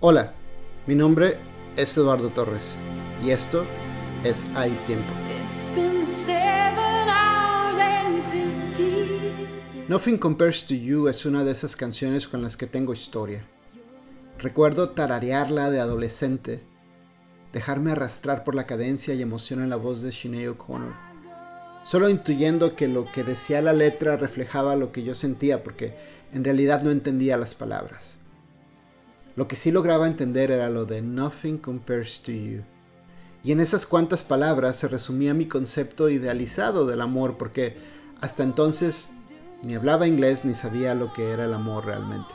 Hola, mi nombre es Eduardo Torres y esto es Hay Tiempo. Nothing Compares to You es una de esas canciones con las que tengo historia. Recuerdo tararearla de adolescente, dejarme arrastrar por la cadencia y emoción en la voz de Sinead O'Connor, solo intuyendo que lo que decía la letra reflejaba lo que yo sentía porque en realidad no entendía las palabras. Lo que sí lograba entender era lo de Nothing compares to you. Y en esas cuantas palabras se resumía mi concepto idealizado del amor, porque hasta entonces ni hablaba inglés ni sabía lo que era el amor realmente.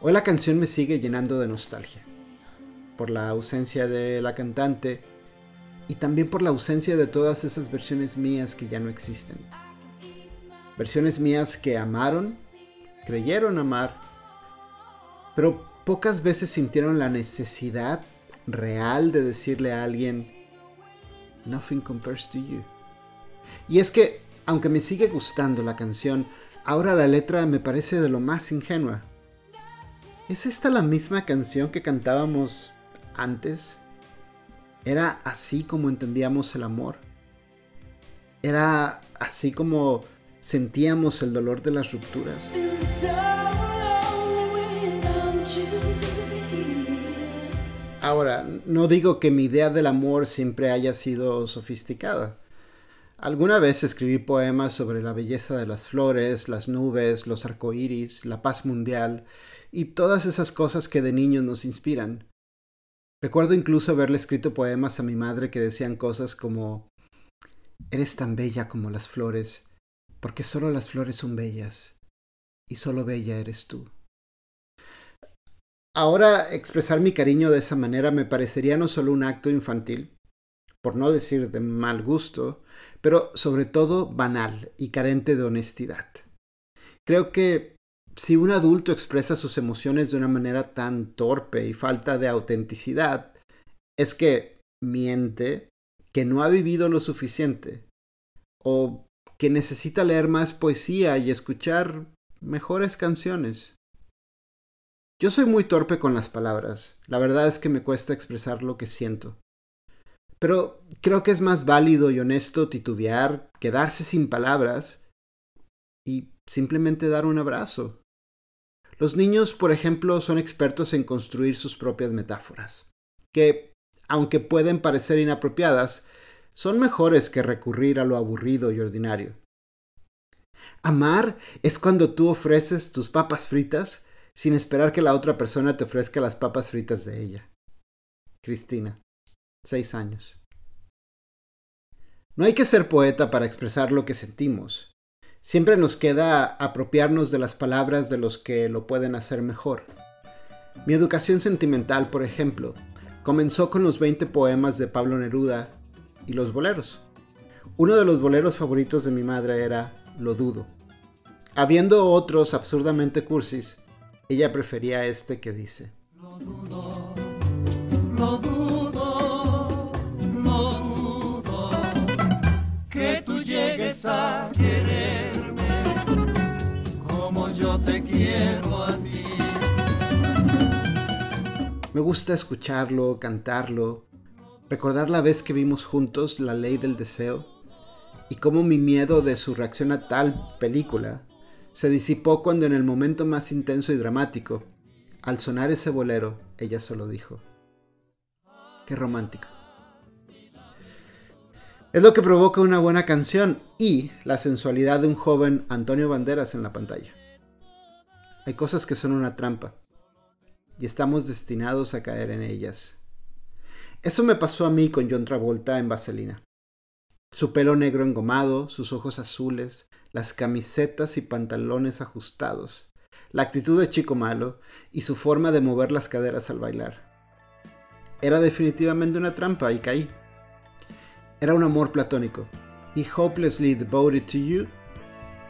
Hoy la canción me sigue llenando de nostalgia, por la ausencia de la cantante y también por la ausencia de todas esas versiones mías que ya no existen. Versiones mías que amaron, creyeron amar, pero pocas veces sintieron la necesidad real de decirle a alguien, Nothing compares to you. Y es que, aunque me sigue gustando la canción, ahora la letra me parece de lo más ingenua. ¿Es esta la misma canción que cantábamos antes? ¿Era así como entendíamos el amor? ¿Era así como sentíamos el dolor de las rupturas? Ahora, no digo que mi idea del amor siempre haya sido sofisticada. Alguna vez escribí poemas sobre la belleza de las flores, las nubes, los arcoíris, la paz mundial y todas esas cosas que de niños nos inspiran. Recuerdo incluso haberle escrito poemas a mi madre que decían cosas como Eres tan bella como las flores, porque solo las flores son bellas, y solo bella eres tú. Ahora expresar mi cariño de esa manera me parecería no solo un acto infantil, por no decir de mal gusto, pero sobre todo banal y carente de honestidad. Creo que si un adulto expresa sus emociones de una manera tan torpe y falta de autenticidad, es que miente, que no ha vivido lo suficiente, o que necesita leer más poesía y escuchar mejores canciones. Yo soy muy torpe con las palabras. La verdad es que me cuesta expresar lo que siento. Pero creo que es más válido y honesto titubear, quedarse sin palabras y simplemente dar un abrazo. Los niños, por ejemplo, son expertos en construir sus propias metáforas, que, aunque pueden parecer inapropiadas, son mejores que recurrir a lo aburrido y ordinario. Amar es cuando tú ofreces tus papas fritas sin esperar que la otra persona te ofrezca las papas fritas de ella. Cristina, seis años. No hay que ser poeta para expresar lo que sentimos. Siempre nos queda apropiarnos de las palabras de los que lo pueden hacer mejor. Mi educación sentimental, por ejemplo, comenzó con los 20 poemas de Pablo Neruda y los boleros. Uno de los boleros favoritos de mi madre era Lo dudo. Habiendo otros absurdamente cursis, ella prefería este que dice. Lo dudo, lo dudo, lo dudo, que tú llegues a quererme como yo te quiero a ti. Me gusta escucharlo, cantarlo, recordar la vez que vimos juntos La ley del deseo y cómo mi miedo de su reacción a tal película se disipó cuando en el momento más intenso y dramático, al sonar ese bolero, ella solo dijo, qué romántico. Es lo que provoca una buena canción y la sensualidad de un joven Antonio Banderas en la pantalla. Hay cosas que son una trampa y estamos destinados a caer en ellas. Eso me pasó a mí con John Travolta en Vaselina. Su pelo negro engomado, sus ojos azules, las camisetas y pantalones ajustados, la actitud de chico malo y su forma de mover las caderas al bailar. Era definitivamente una trampa y caí. Era un amor platónico y Hopelessly Devoted to You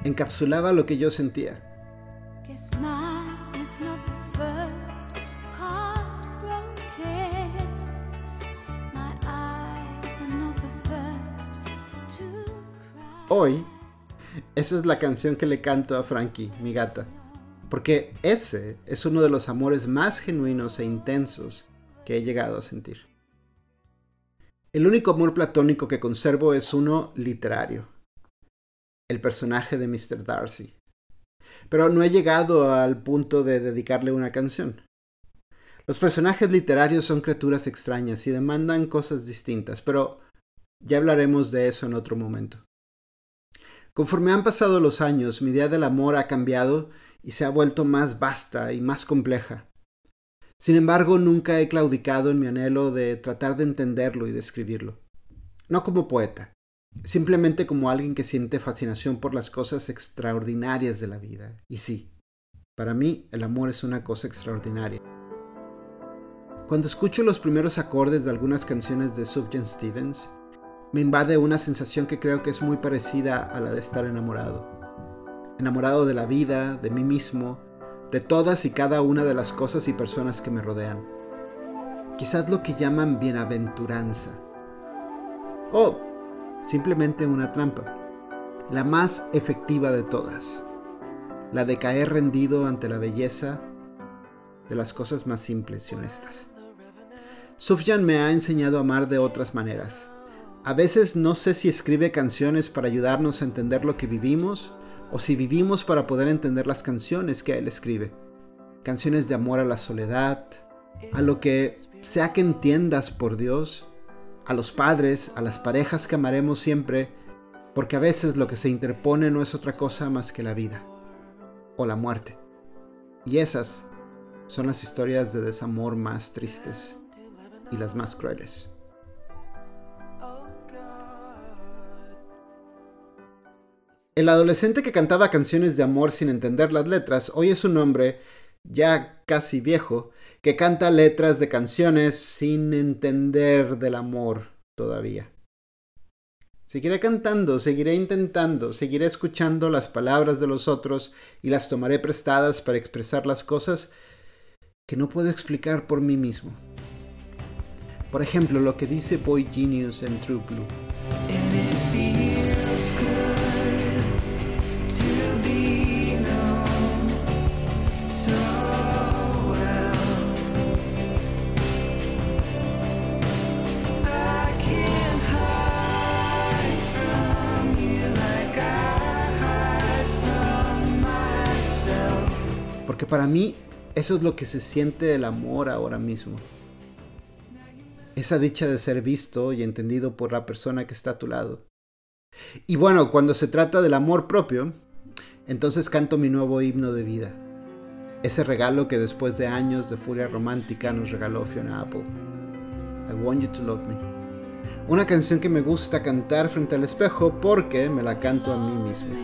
encapsulaba lo que yo sentía. Hoy, esa es la canción que le canto a Frankie, mi gata. porque ese es uno de los amores más genuinos e intensos que he llegado a sentir. El único amor platónico que conservo es uno literario, el personaje de Mr. Darcy. Pero no he llegado al punto de dedicarle una canción. Los personajes literarios son criaturas extrañas y demandan cosas distintas, pero ya hablaremos de eso en otro momento. Conforme han pasado los años, mi idea del amor ha cambiado y se ha vuelto más vasta y más compleja. Sin embargo, nunca he claudicado en mi anhelo de tratar de entenderlo y describirlo. No como poeta, simplemente como alguien que siente fascinación por las cosas extraordinarias de la vida. Y sí, para mí el amor es una cosa extraordinaria. Cuando escucho los primeros acordes de algunas canciones de Sufjan Stevens, me invade una sensación que creo que es muy parecida a la de estar enamorado. Enamorado de la vida, de mí mismo, de todas y cada una de las cosas y personas que me rodean. Quizás lo que llaman bienaventuranza. O simplemente una trampa. La más efectiva de todas. La de caer rendido ante la belleza de las cosas más simples y honestas. Sufjan me ha enseñado a amar de otras maneras. A veces no sé si escribe canciones para ayudarnos a entender lo que vivimos o si vivimos para poder entender las canciones que él escribe. Canciones de amor a la soledad, a lo que sea que entiendas por Dios, a los padres, a las parejas que amaremos siempre, porque a veces lo que se interpone no es otra cosa más que la vida o la muerte. Y esas son las historias de desamor más tristes y las más crueles. El adolescente que cantaba canciones de amor sin entender las letras hoy es un hombre ya casi viejo que canta letras de canciones sin entender del amor todavía. Seguiré cantando, seguiré intentando, seguiré escuchando las palabras de los otros y las tomaré prestadas para expresar las cosas que no puedo explicar por mí mismo. Por ejemplo, lo que dice Boy Genius en True Blue. Para mí eso es lo que se siente el amor ahora mismo. Esa dicha de ser visto y entendido por la persona que está a tu lado. Y bueno, cuando se trata del amor propio, entonces canto mi nuevo himno de vida. Ese regalo que después de años de furia romántica nos regaló Fiona Apple. I Want You to Love Me. Una canción que me gusta cantar frente al espejo porque me la canto a mí mismo.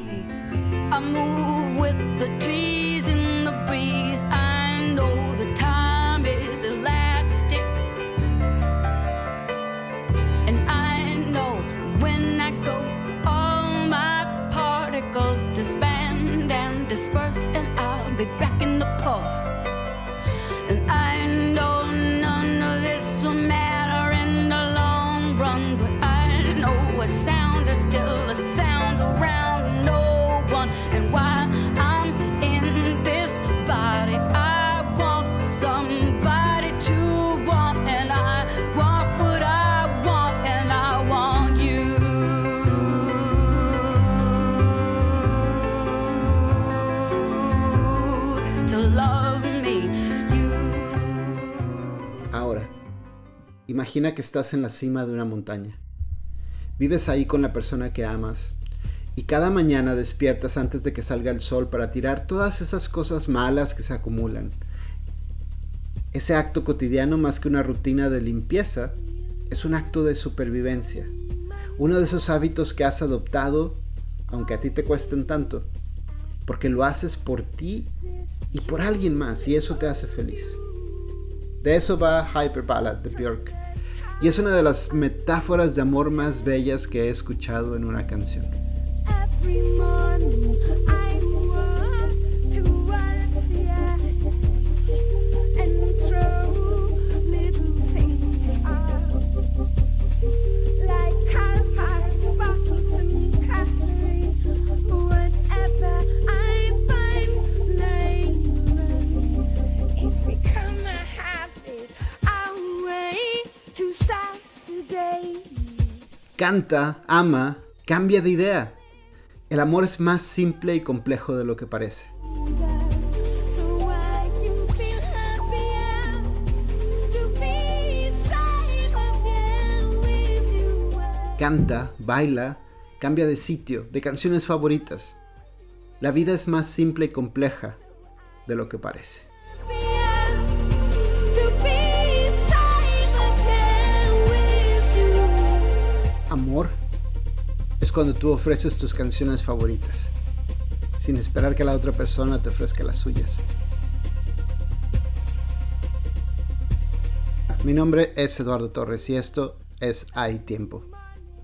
Imagina que estás en la cima de una montaña. Vives ahí con la persona que amas y cada mañana despiertas antes de que salga el sol para tirar todas esas cosas malas que se acumulan. Ese acto cotidiano más que una rutina de limpieza es un acto de supervivencia. Uno de esos hábitos que has adoptado, aunque a ti te cuesten tanto, porque lo haces por ti y por alguien más y eso te hace feliz. De eso va Hyper Ballad de Björk y es una de las metáforas de amor más bellas que he escuchado en una canción. Canta, ama, cambia de idea. El amor es más simple y complejo de lo que parece. Canta, baila, cambia de sitio, de canciones favoritas. La vida es más simple y compleja de lo que parece. Amor es cuando tú ofreces tus canciones favoritas, sin esperar que la otra persona te ofrezca las suyas. Mi nombre es Eduardo Torres y esto es Hay Tiempo.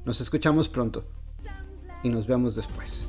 Nos escuchamos pronto y nos vemos después.